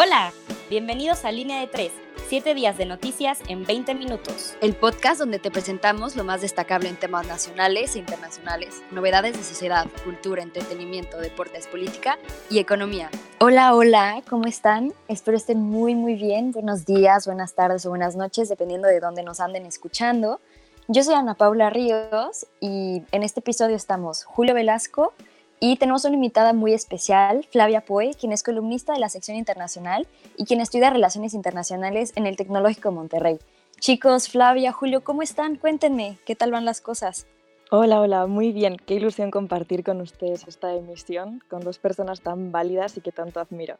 Hola, bienvenidos a Línea de 3, 7 días de noticias en 20 minutos. El podcast donde te presentamos lo más destacable en temas nacionales e internacionales, novedades de sociedad, cultura, entretenimiento, deportes, política y economía. Hola, hola, ¿cómo están? Espero estén muy, muy bien. Buenos días, buenas tardes o buenas noches, dependiendo de dónde nos anden escuchando. Yo soy Ana Paula Ríos y en este episodio estamos Julio Velasco, y tenemos una invitada muy especial, Flavia Poe, quien es columnista de la sección internacional y quien estudia relaciones internacionales en el Tecnológico Monterrey. Chicos, Flavia, Julio, ¿cómo están? Cuéntenme, ¿qué tal van las cosas? Hola, hola, muy bien. Qué ilusión compartir con ustedes esta emisión con dos personas tan válidas y que tanto admiro.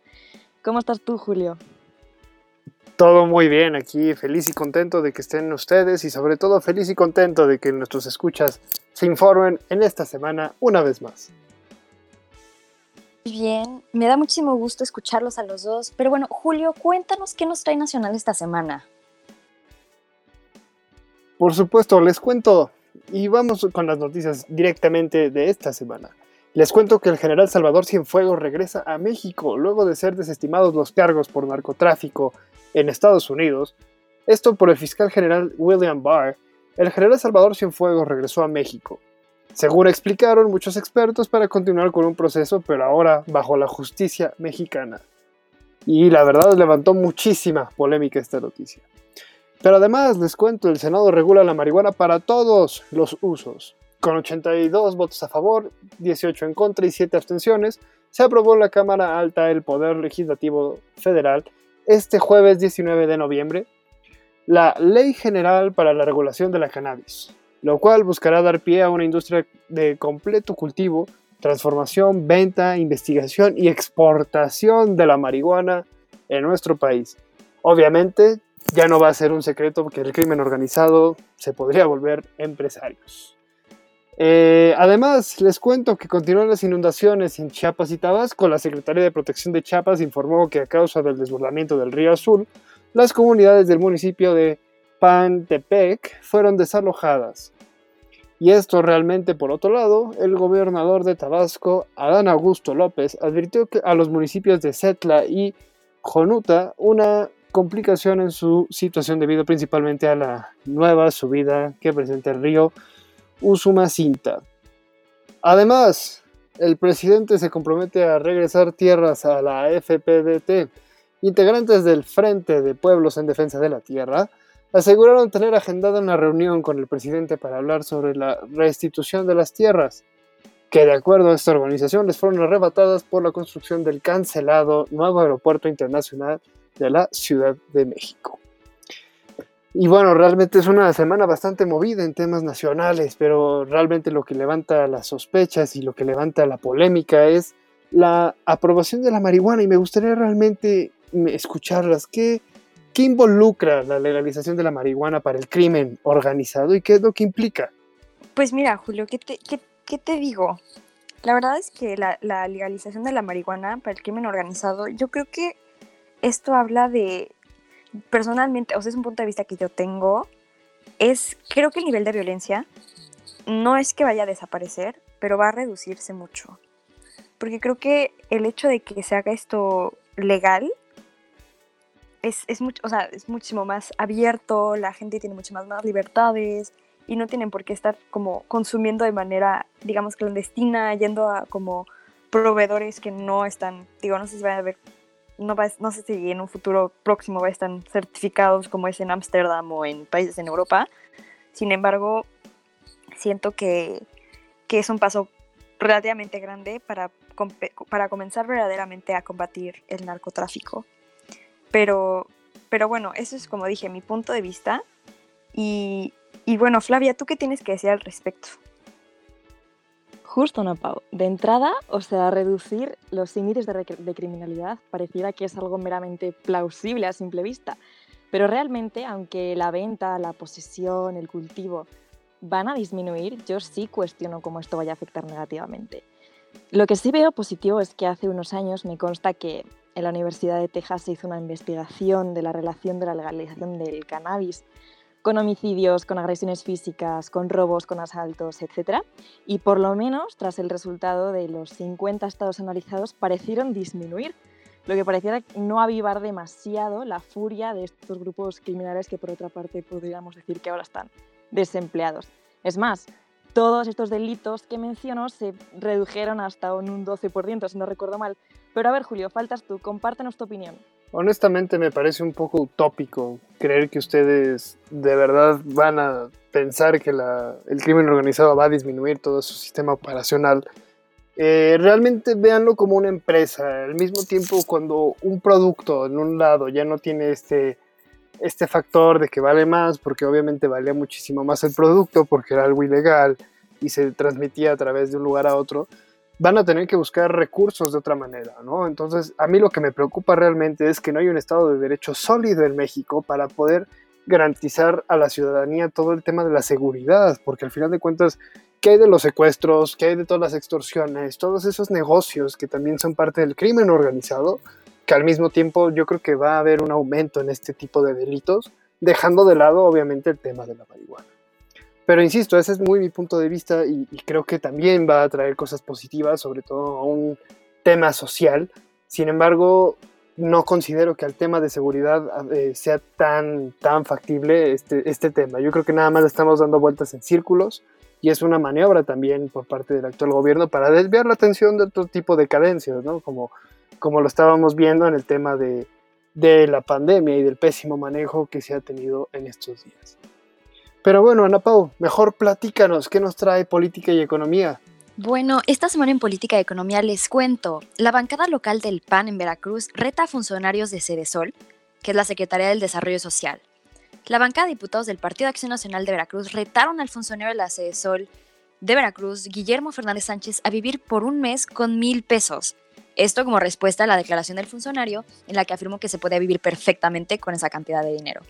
¿Cómo estás tú, Julio? Todo muy bien aquí, feliz y contento de que estén ustedes y sobre todo feliz y contento de que nuestros escuchas se informen en esta semana una vez más bien, me da muchísimo gusto escucharlos a los dos. Pero bueno, Julio, cuéntanos qué nos trae Nacional esta semana. Por supuesto, les cuento y vamos con las noticias directamente de esta semana. Les cuento que el general Salvador Cienfuegos regresa a México luego de ser desestimados los cargos por narcotráfico en Estados Unidos. Esto por el fiscal general William Barr. El general Salvador Cienfuegos regresó a México según explicaron muchos expertos, para continuar con un proceso, pero ahora bajo la justicia mexicana. Y la verdad levantó muchísima polémica esta noticia. Pero además les cuento, el Senado regula la marihuana para todos los usos. Con 82 votos a favor, 18 en contra y 7 abstenciones, se aprobó en la Cámara Alta del Poder Legislativo Federal este jueves 19 de noviembre la Ley General para la Regulación de la Cannabis, lo cual buscará dar pie a una industria de completo cultivo, transformación, venta, investigación y exportación de la marihuana en nuestro país. Obviamente, ya no va a ser un secreto que el crimen organizado se podría volver empresarios. Eh, además, les cuento que continúan las inundaciones en Chiapas y Tabasco. La Secretaría de Protección de Chiapas informó que a causa del desbordamiento del río Azul, las comunidades del municipio de Pantepec fueron desalojadas. Y esto realmente, por otro lado, el gobernador de Tabasco, Adán Augusto López, advirtió que a los municipios de Setla y Jonuta una complicación en su situación debido principalmente a la nueva subida que presenta el río Usumacinta. Además, el presidente se compromete a regresar tierras a la FPDT. Integrantes del Frente de Pueblos en Defensa de la Tierra aseguraron tener agendada una reunión con el presidente para hablar sobre la restitución de las tierras, que de acuerdo a esta organización les fueron arrebatadas por la construcción del cancelado nuevo aeropuerto internacional de la Ciudad de México. Y bueno, realmente es una semana bastante movida en temas nacionales, pero realmente lo que levanta las sospechas y lo que levanta la polémica es la aprobación de la marihuana y me gustaría realmente escucharlas. ¿Qué, ¿Qué involucra la legalización de la marihuana para el crimen organizado y qué es lo que implica? Pues mira, Julio, ¿qué te, digo? La verdad es que la, la, legalización de la marihuana para el crimen organizado, yo creo que esto habla de, personalmente, o sea, es un punto de vista que yo tengo, es, creo que el nivel de violencia no es que vaya a desaparecer, pero va a reducirse mucho. Porque creo que el hecho de que se haga esto legal es, mucho, o sea, es muchísimo más abierto, la gente tiene muchas más, libertades y no tienen por qué estar como consumiendo de manera, digamos, clandestina, yendo a como proveedores que no están, digo, no sé si van a ver, no, no sé si en un futuro próximo va a estar certificados como es en Ámsterdam o en países en Europa. Sin embargo, siento que, que es un paso relativamente grande para, para comenzar verdaderamente a combatir el narcotráfico. Pero, pero bueno, eso es como dije, mi punto de vista. Y, y bueno, Flavia, ¿tú qué tienes que decir al respecto? Justo, no, Pau. De entrada, o sea, reducir los índices de, de, criminalidad pareciera que es algo meramente plausible a simple vista. Pero realmente, aunque la venta, la posesión, el cultivo van a disminuir, yo sí cuestiono cómo esto vaya a afectar negativamente. Lo que sí veo positivo es que hace unos años me consta que en la Universidad de Texas se hizo una investigación de la relación de la legalización del cannabis con homicidios, con agresiones físicas, con robos, con asaltos, etc. Y por lo menos, tras el resultado de los 50 estados analizados, parecieron disminuir. lo que pareciera no avivar demasiado la furia de estos grupos criminales que por otra parte podríamos decir que ahora están desempleados. Es más, todos estos delitos que menciono se redujeron hasta un 12%, si no recuerdo mal. Pero a ver, Julio, faltas tú, compártenos tu opinión. Honestamente me parece un poco utópico creer que ustedes de verdad van a pensar que el crimen organizado va a disminuir todo su sistema operacional. Eh, realmente véanlo como una empresa. Al mismo tiempo, cuando un producto en un lado ya no tiene este, este factor de que vale más, porque obviamente valía muchísimo más el producto, porque era algo ilegal y se transmitía a través de un lugar a otro, van a tener que buscar recursos de otra manera, ¿no? Entonces, a mí lo que me preocupa realmente es que no hay un Estado de Derecho sólido en México para poder garantizar a la ciudadanía todo el tema de la seguridad, porque al final de cuentas, ¿qué hay de los secuestros? ¿Qué hay de todas las extorsiones? Todos esos negocios que también son parte del crimen organizado, que al mismo tiempo yo creo que va a haber un aumento en este tipo de delitos, dejando de lado obviamente el tema de la marihuana. Pero insisto, ese es muy mi punto de vista y, creo que también va a traer cosas positivas, sobre todo a un tema social. Sin embargo, no considero que al tema de seguridad eh, sea tan, tan factible este, este tema. Yo creo que nada más estamos dando vueltas en círculos y es una maniobra también por parte del actual gobierno para desviar la atención de otro tipo de cadencias, ¿no? Como, como lo estábamos viendo en el tema de, la pandemia y del pésimo manejo que se ha tenido en estos días. Pero bueno, Ana Pau, mejor platícanos, ¿qué nos trae política y economía? Bueno, esta semana en Política y Economía les cuento. La bancada local del PAN en Veracruz reta a funcionarios de Cedesol, que es la Secretaría del Desarrollo Social. La bancada de diputados del Partido de Acción Nacional de Veracruz retaron al funcionario de la Cedesol de Veracruz, Guillermo Fernández Sánchez, a vivir por un mes con mil pesos. Esto como respuesta a la declaración del funcionario en la que afirmó que se podía vivir perfectamente con esa cantidad de dinero.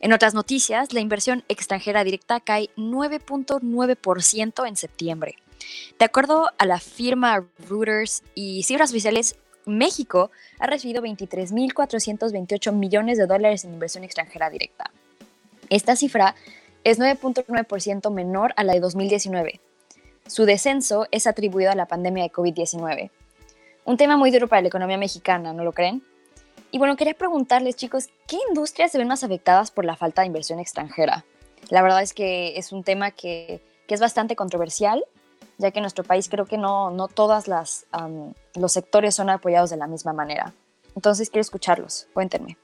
En otras noticias, la inversión extranjera directa cae 9.9% en septiembre. De acuerdo a la firma Reuters y cifras oficiales, México ha recibido 23.428 millones de dólares en inversión extranjera directa. Esta cifra es 9.9% menor a la de 2019. Su descenso es atribuido a la pandemia de COVID-19. Un tema muy duro para la economía mexicana, ¿no lo creen? Y bueno, quería preguntarles, chicos, ¿qué industrias se ven más afectadas por la falta de inversión extranjera? La verdad es que es un tema que, es bastante controversial, ya que en nuestro país creo que no, no todos los sectores son apoyados de la misma manera. Entonces quiero escucharlos, cuéntenme.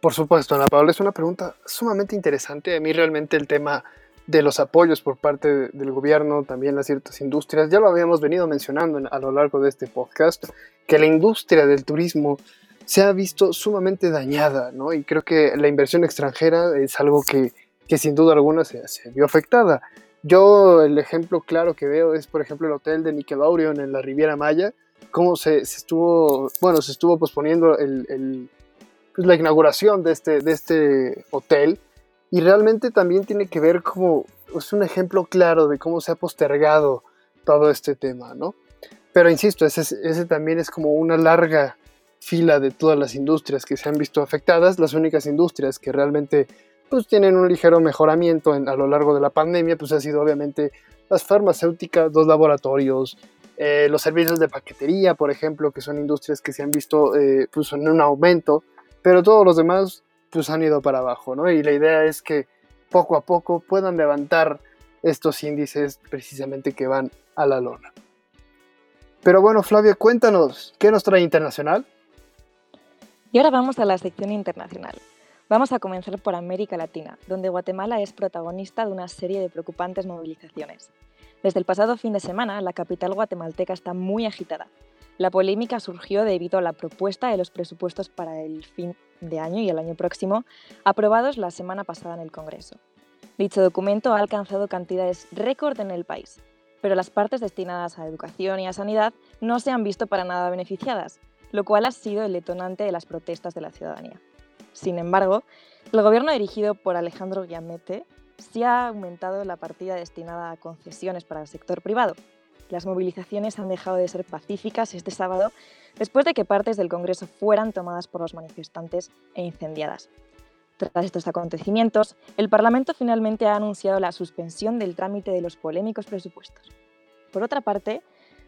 Por supuesto, Ana Paula, es una pregunta sumamente interesante. A mí realmente el tema de los apoyos por parte del gobierno, también a ciertas industrias, ya lo habíamos venido mencionando a lo largo de este podcast, que la industria del turismo se ha visto sumamente dañada, ¿no? Y creo que la inversión extranjera es algo que, que sin duda alguna se, se, vio afectada. Yo el ejemplo claro que veo es, por ejemplo, el hotel de Nickelodeon en la Riviera Maya, cómo se, se estuvo, bueno, se estuvo posponiendo el, el, pues, la inauguración de este, de este hotel y realmente también tiene que ver como, es un ejemplo claro de cómo se ha postergado todo este tema, ¿no? Pero insisto, ese, ese también es como una larga fila de todas las industrias que se han visto afectadas, las únicas industrias que realmente pues, tienen un ligero mejoramiento a lo largo de la pandemia, pues ha sido obviamente las farmacéuticas, los laboratorios, eh, los servicios de paquetería, por ejemplo, que son industrias que se han visto eh, pues, en un aumento, pero todos los demás pues han ido para abajo, ¿no? Y la idea es que poco a poco puedan levantar estos índices precisamente que van a la lona. Pero bueno, Flavia, cuéntanos, ¿qué nos trae internacional? Y ahora vamos a la sección internacional. Vamos a comenzar por América Latina, donde Guatemala es protagonista de una serie de preocupantes movilizaciones. Desde el pasado fin de semana, la capital guatemalteca está muy agitada. La polémica surgió debido a la propuesta de los presupuestos para el fin de año y el año próximo, aprobados la semana pasada en el Congreso. Dicho documento ha alcanzado cantidades récord en el país, pero las partes destinadas a educación y a sanidad no se han visto para nada beneficiadas, lo cual ha sido el detonante de las protestas de la ciudadanía. Sin embargo, el gobierno dirigido por Alejandro Guiamete sí ha aumentado la partida destinada a concesiones para el sector privado. Las movilizaciones han dejado de ser pacíficas este sábado después de que partes del Congreso fueran tomadas por los manifestantes e incendiadas. Tras estos acontecimientos, el Parlamento finalmente ha anunciado la suspensión del trámite de los polémicos presupuestos. Por otra parte,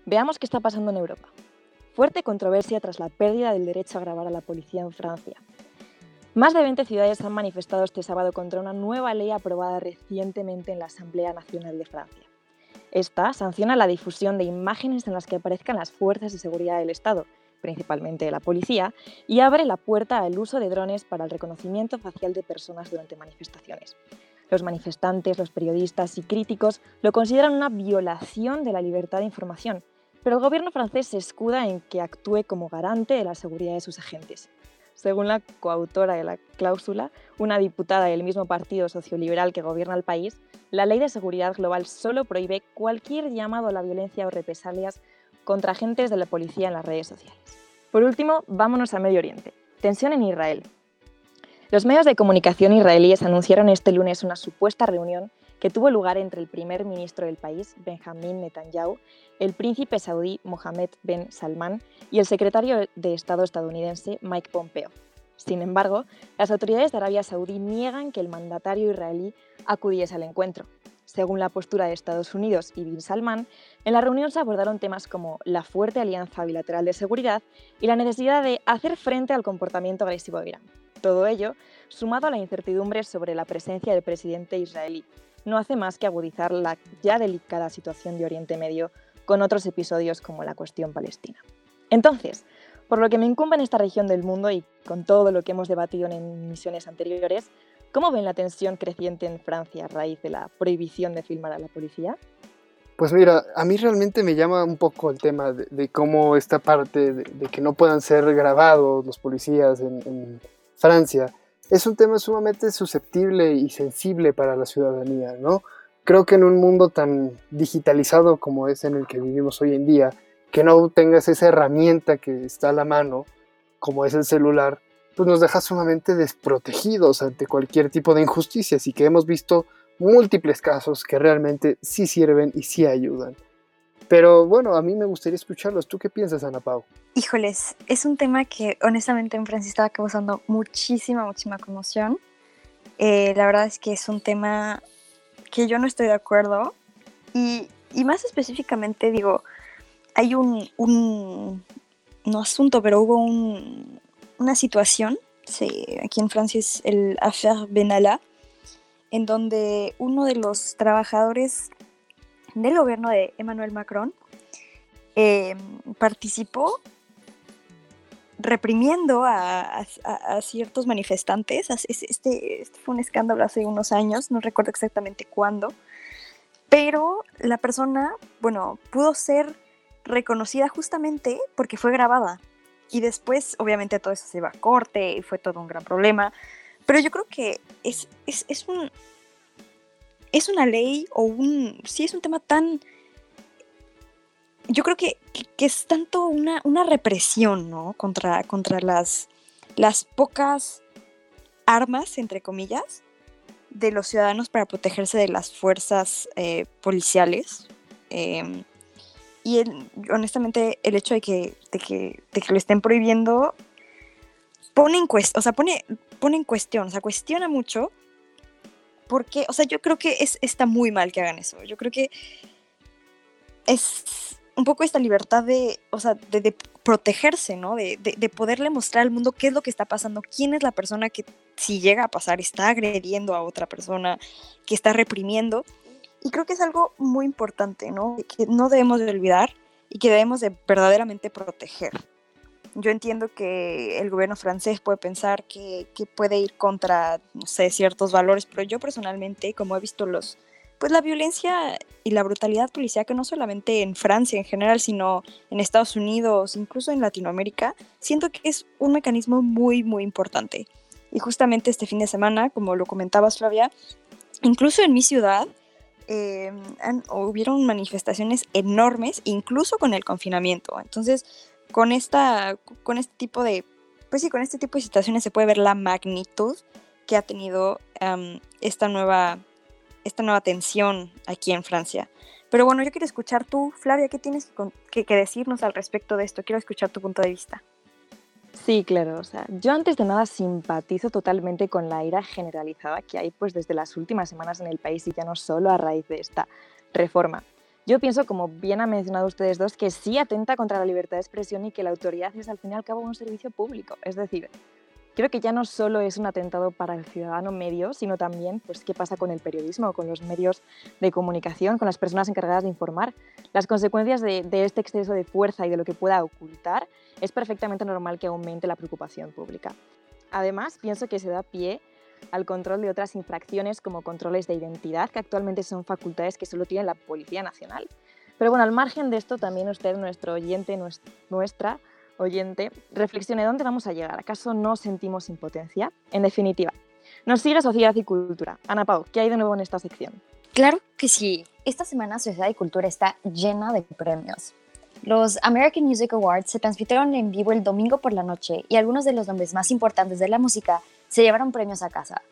veamos qué está pasando en Europa. fuerte controversia tras la pérdida del derecho a grabar a la policía en Francia. Más de 20 ciudades han manifestado este sábado contra una nueva ley aprobada recientemente en la Asamblea Nacional de Francia. Esta sanciona la difusión de imágenes en las que aparezcan las fuerzas de seguridad del Estado, principalmente la policía, y abre la puerta al uso de drones para el reconocimiento facial de personas durante manifestaciones. Los manifestantes, los periodistas y críticos lo consideran una violación de la libertad de información, pero el gobierno francés se escuda en que actúe como garante de la seguridad de sus agentes. Según la coautora de la cláusula, una diputada del mismo partido socioliberal que gobierna el país, la Ley de Seguridad Global solo prohíbe cualquier llamado a la violencia o represalias contra agentes de la policía en las redes sociales. Por último, vámonos a Medio Oriente. Tensión en Israel. Los medios de comunicación israelíes anunciaron este lunes una supuesta reunión que tuvo lugar entre el primer ministro del país, Benjamin Netanyahu, el príncipe saudí Mohammed Ben Salman y el secretario de Estado estadounidense Mike Pompeo. Sin embargo, las autoridades de Arabia Saudí niegan que el mandatario israelí acudiese al encuentro. Según la postura de Estados Unidos y Bin Salman, en la reunión se abordaron temas como la fuerte alianza bilateral de seguridad y la necesidad de hacer frente al comportamiento agresivo de Irán. Todo ello sumado a la incertidumbre sobre la presencia del presidente israelí, no hace más que agudizar la ya delicada situación de Oriente Medio con otros episodios como la cuestión palestina. Entonces, por lo que me incumbe en esta región del mundo y con todo lo que hemos debatido en misiones anteriores, ¿cómo ven la tensión creciente en Francia a raíz de la prohibición de filmar a la policía? Pues mira, a mí realmente me llama un poco el tema de, cómo esta parte de, que no puedan ser grabados los policías en Francia es un tema sumamente susceptible y sensible para la ciudadanía, ¿no? Creo que en un mundo tan digitalizado como es en el que vivimos hoy en día, que no tengas esa herramienta que está a la mano, como es el celular, pues nos deja sumamente desprotegidos ante cualquier tipo de injusticias y que hemos visto múltiples casos que realmente sí sirven y sí ayudan. Pero bueno, a mí me gustaría escucharlos. ¿Tú qué piensas, Ana Pau? Híjoles, es un tema que honestamente en Francia estaba causando muchísima, muchísima conmoción. Eh, la verdad es que es un tema que yo no estoy de acuerdo. Y, y más específicamente, digo, hay un, un no asunto, pero hubo un, una situación, aquí en Francia es el Affaire Benalla, en donde uno de los trabajadores del gobierno de Emmanuel Macron em, participó reprimiendo a, ciertos manifestantes. Este, este, fue un escándalo hace unos años, no recuerdo exactamente cuándo, pero la persona, bueno, pudo ser reconocida justamente porque fue grabada. Y después, obviamente, todo eso se iba a corte y fue todo un gran problema. Pero yo creo que es, es un, es una ley o un... Sí, es un tema tan... Yo creo que, es tanto una, una, represión, ¿no? Contra, contra las, las pocas armas, entre comillas, de los ciudadanos para protegerse de las fuerzas eh, policiales. Em, y honestamente el hecho de que, de que, de que lo estén prohibiendo pone en, o sea, pone, pone en cuestión, o sea, cuestiona mucho porque, o sea, yo creo que es, está muy mal que hagan eso. Yo creo que es un poco esta libertad de, o sea, de, protegerse, ¿no? De, de, poderle mostrar al mundo qué es lo que está pasando, quién es la persona que si llega a pasar está agrediendo a otra persona, que está reprimiendo. Y creo que es algo muy importante, ¿no? Que no debemos de olvidar y que debemos de verdaderamente proteger. Yo entiendo que el gobierno francés puede pensar que, puede ir contra, no sé, ciertos valores, pero yo personalmente, como he visto los, pues la violencia y la brutalidad policial, que no solamente en Francia en general, sino en Estados Unidos, incluso en Latinoamérica, siento que es un mecanismo muy, muy importante. Y justamente este fin de semana, como lo comentabas, Flavia, incluso en mi ciudad, eh, hubieron manifestaciones enormes, incluso con el confinamiento. Entonces, con, esta, con este tipo de, pues sí, con este tipo de situaciones se puede ver la magnitud que ha tenido esta, nueva, esta nueva tensión aquí en Francia. Pero bueno, yo quiero escuchar tú, Flavia, ¿qué tienes que, decirnos al respecto de esto? Quiero escuchar tu punto de vista. Sí, claro. Yo antes de nada simpatizo totalmente con la ira generalizada que hay pues desde las últimas semanas en el país y ya no solo a raíz de esta reforma. Yo pienso, como bien han mencionado ustedes dos, que sí atenta contra la libertad de expresión y que la autoridad es al fin y al cabo un servicio público. Es decir, creo que ya no solo es un atentado para el ciudadano medio, sino también pues, qué pasa con el periodismo, con los medios de comunicación, con las personas encargadas de informar. Las consecuencias de, de este exceso de fuerza y de lo que pueda ocultar es perfectamente normal que aumente la preocupación pública. Además, pienso que se da pie al control de otras infracciones como controles de identidad, que actualmente son facultades que solo tiene la Policía Nacional. Pero bueno, al margen de esto, también usted, nuestro oyente, nuestra oyente, reflexione dónde vamos a llegar. ¿Acaso no sentimos impotencia? En definitiva, nos sigue Sociedad y Cultura. Ana Pau, ¿qué hay de nuevo en esta sección? Claro que sí. Esta semana Sociedad y Cultura está llena de premios. Los American Music Awards se transmitieron en vivo el domingo por la noche y algunos de los nombres más importantes de la música se llevaron premios a casa.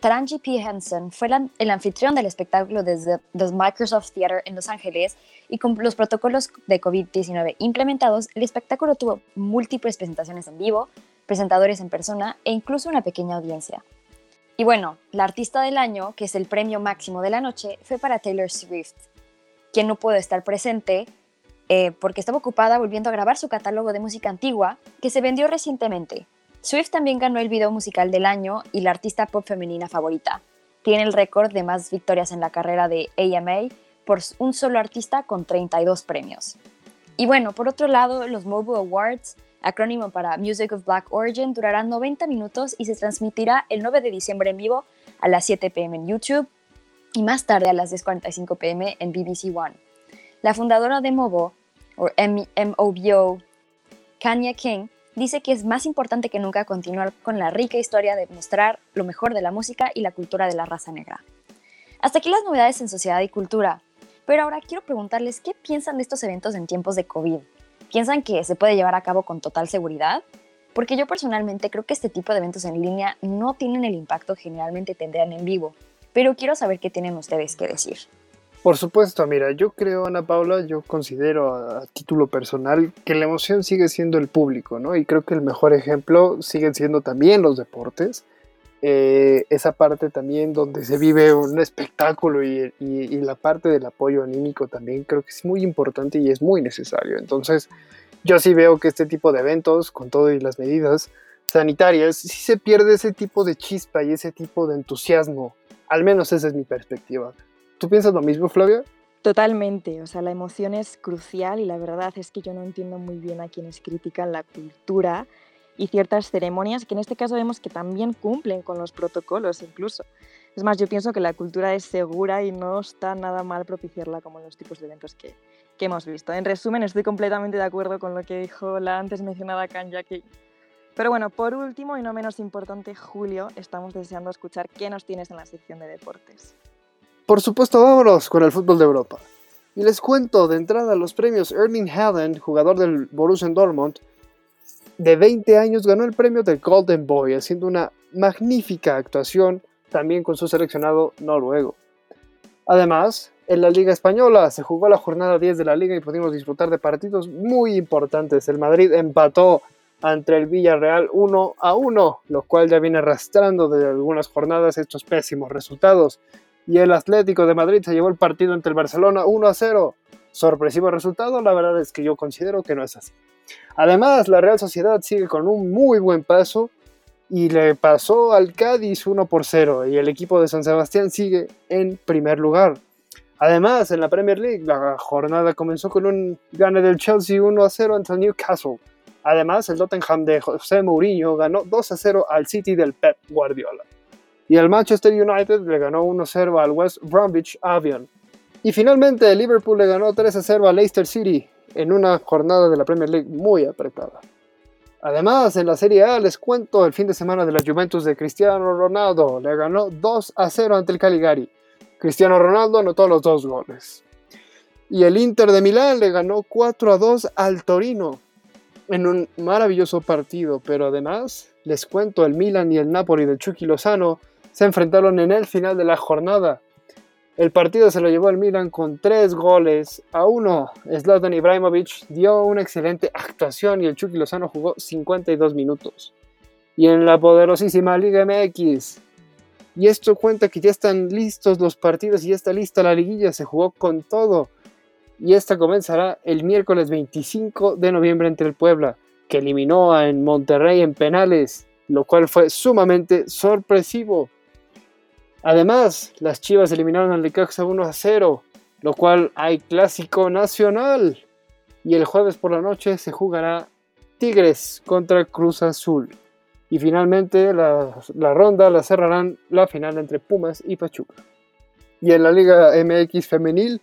Taranji P. Henson fue el anfitrión del espectáculo desde The Microsoft Theater en Los Ángeles y con los protocolos de COVID-19 implementados, el espectáculo tuvo múltiples presentaciones en vivo, presentadores en persona e incluso una pequeña audiencia. Y bueno, la artista del año, que es el premio máximo de la noche, fue para Taylor Swift, quien no pudo estar presente eh, porque estaba ocupada volviendo a grabar su catálogo de música antigua, que se vendió recientemente, Swift también ganó el video musical del año y la artista pop femenina favorita. Tiene el récord de más victorias en la carrera de AMA por un solo artista con 32 premios. Y bueno, por otro lado, los Mobile Awards, acrónimo para Music of Black Origin, durarán 90 minutos y se transmitirá el 9 de diciembre en vivo a las 7 pm en YouTube y más tarde a las 10.45 pm en BBC One. La fundadora de Mobo, o MOBO, Kanye King, dice que es más importante que nunca continuar con la rica historia de mostrar lo mejor de la música y la cultura de la raza negra. Hasta aquí las novedades en sociedad y cultura, pero ahora quiero preguntarles qué piensan de estos eventos en tiempos de COVID. ¿Piensan que se puede llevar a cabo con total seguridad? Porque yo personalmente creo que este tipo de eventos en línea no tienen el impacto que generalmente tendrían en vivo, pero quiero saber qué tienen ustedes que decir. Por supuesto, mira, yo creo, Ana Paula, yo considero a, título personal que la emoción sigue siendo el público, ¿no? Y creo que el mejor ejemplo siguen siendo también los deportes. Eh, esa parte también donde se vive un espectáculo y, la parte del apoyo anímico también creo que es muy importante y es muy necesario. Entonces, yo sí veo que este tipo de eventos, con todo y las medidas sanitarias, sí se pierde ese tipo de chispa y ese tipo de entusiasmo. Al menos esa es mi perspectiva. ¿Tú piensas lo mismo, Flavia? Totalmente, o sea, la emoción es crucial y la verdad es que yo no entiendo muy bien a quienes critican la cultura y ciertas ceremonias que en este caso vemos que también cumplen con los protocolos incluso. Es más, yo pienso que la cultura es segura y no está nada mal propiciarla como en los tipos de eventos que, que hemos visto. En resumen, estoy completamente de acuerdo con lo que dijo la antes mencionada Kanya Pero bueno, por último y no menos importante, Julio, estamos deseando escuchar qué nos tienes en la sección de deportes. Por supuesto, vámonos con el fútbol de Europa. Y les cuento de entrada los premios Erling Haaland, jugador del Borussia Dortmund, de 20 años ganó el premio del Golden Boy, haciendo una magnífica actuación también con su seleccionado noruego. Además, en la Liga Española se jugó la jornada 10 de la liga y pudimos disfrutar de partidos muy importantes. El Madrid empató ante el Villarreal 1 a 1, lo cual ya viene arrastrando de algunas jornadas estos pésimos resultados y el Atlético de Madrid se llevó el partido ante el Barcelona 1 a 0. Sorpresivo resultado, la verdad es que yo considero que no es así. Además, la Real Sociedad sigue con un muy buen paso y le pasó al Cádiz 1 por 0 y el equipo de San Sebastián sigue en primer lugar. Además, en la Premier League, la jornada comenzó con un gane del Chelsea 1 a 0 ante el Newcastle. Además, el Tottenham de José Mourinho ganó 2 a 0 al City del Pep Guardiola y el Manchester United le ganó 1-0 al West Bromwich Albion. Y finalmente el Liverpool le ganó 3-0 al Leicester City en una jornada de la Premier League muy apretada. Además, en la Serie A les cuento el fin de semana de la Juventus de Cristiano Ronaldo. Le ganó 2 0 ante el Caligari. Cristiano Ronaldo anotó los dos goles. Y el Inter de Milán le ganó 4 2 al Torino en un maravilloso partido. Pero además, les cuento el Milan y el Napoli de Chucky Lozano se enfrentaron en el final de la jornada. El partido se lo llevó el Milan con tres goles a uno. Zlatan Ibrahimovic dio una excelente actuación y el Chucky Lozano jugó 52 minutos. Y en la poderosísima Liga MX. Y esto cuenta que ya están listos los partidos y ya está lista la liguilla. Se jugó con todo. y esta comenzará el miércoles 25 de noviembre entre el Puebla, que eliminó a en Monterrey en penales, lo cual fue sumamente sorpresivo. Además, las Chivas eliminaron al Necaxa 1 a 0, lo cual hay clásico nacional. Y el jueves por la noche se jugará Tigres contra Cruz Azul. Y finalmente la, la ronda la cerrarán la final entre Pumas y Pachuca. Y en la Liga MX femenil,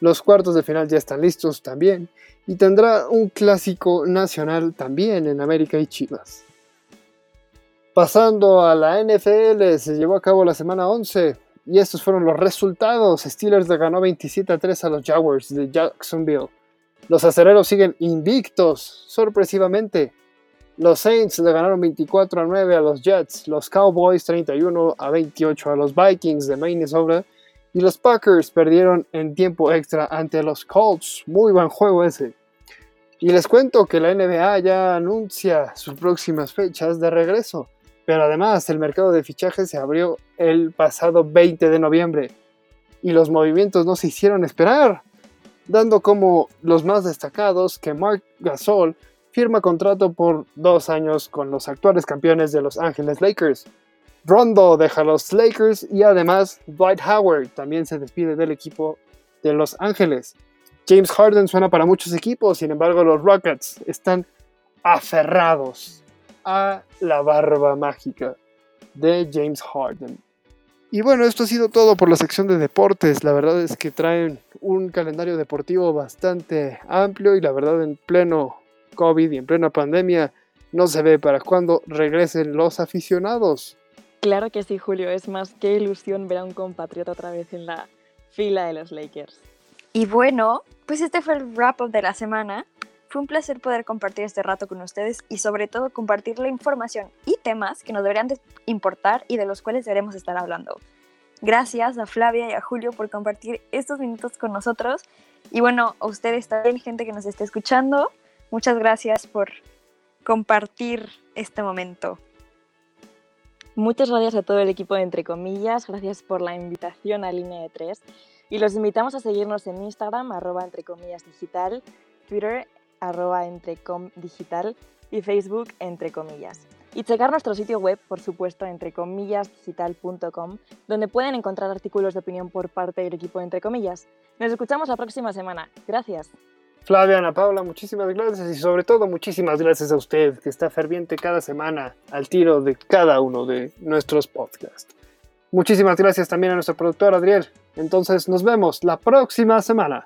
los cuartos de final ya están listos también. Y tendrá un clásico nacional también en América y Chivas. Pasando a la NFL, se llevó a cabo la semana 11 y estos fueron los resultados. Steelers le ganó 27 a 3 a los Jaguars de Jacksonville. Los acereros siguen invictos, sorpresivamente. Los Saints le ganaron 24 a 9 a los Jets, los Cowboys 31 a 28 a los Vikings de Minnesota y los Packers perdieron en tiempo extra ante los Colts. Muy buen juego ese. Y les cuento que la NBA ya anuncia sus próximas fechas de regreso. Pero además el mercado de fichajes se abrió el pasado 20 de noviembre y los movimientos no se hicieron esperar, dando como los más destacados que Mark Gasol firma contrato por dos años con los actuales campeones de Los Ángeles Lakers. Rondo deja los Lakers y además Dwight Howard también se despide del equipo de Los Ángeles. James Harden suena para muchos equipos, sin embargo los Rockets están aferrados a la barba mágica de James Harden. Y bueno, esto ha sido todo por la sección de deportes. La verdad es que traen un calendario deportivo bastante amplio y la verdad en pleno COVID y en plena pandemia no se ve para cuándo regresen los aficionados. Claro que sí, Julio. Es más que ilusión ver a un compatriota otra vez en la fila de los Lakers. Y bueno, pues este fue el wrap-up de la semana. Fue un placer poder compartir este rato con ustedes y sobre todo compartir la información y temas que nos deberían de importar y de los cuales deberemos estar hablando. Gracias a Flavia y a Julio por compartir estos minutos con nosotros. Y bueno, a ustedes también, gente que nos esté escuchando, muchas gracias por compartir este momento. Muchas gracias a todo el equipo de Entre Comillas, gracias por la invitación a Línea de Tres y los invitamos a seguirnos en Instagram, arroba Entre Comillas Digital, Twitter arroba entrecom digital y Facebook entre comillas. Y checar nuestro sitio web, por supuesto, entrecomillasdigital.com, donde pueden encontrar artículos de opinión por parte del equipo de Entre Comillas. Nos escuchamos la próxima semana. Gracias. Flavia, Ana Paula, muchísimas gracias y sobre todo muchísimas gracias a usted que está ferviente cada semana al tiro de cada uno de nuestros podcasts. Muchísimas gracias también a nuestro productor Adriel. Entonces nos vemos la próxima semana.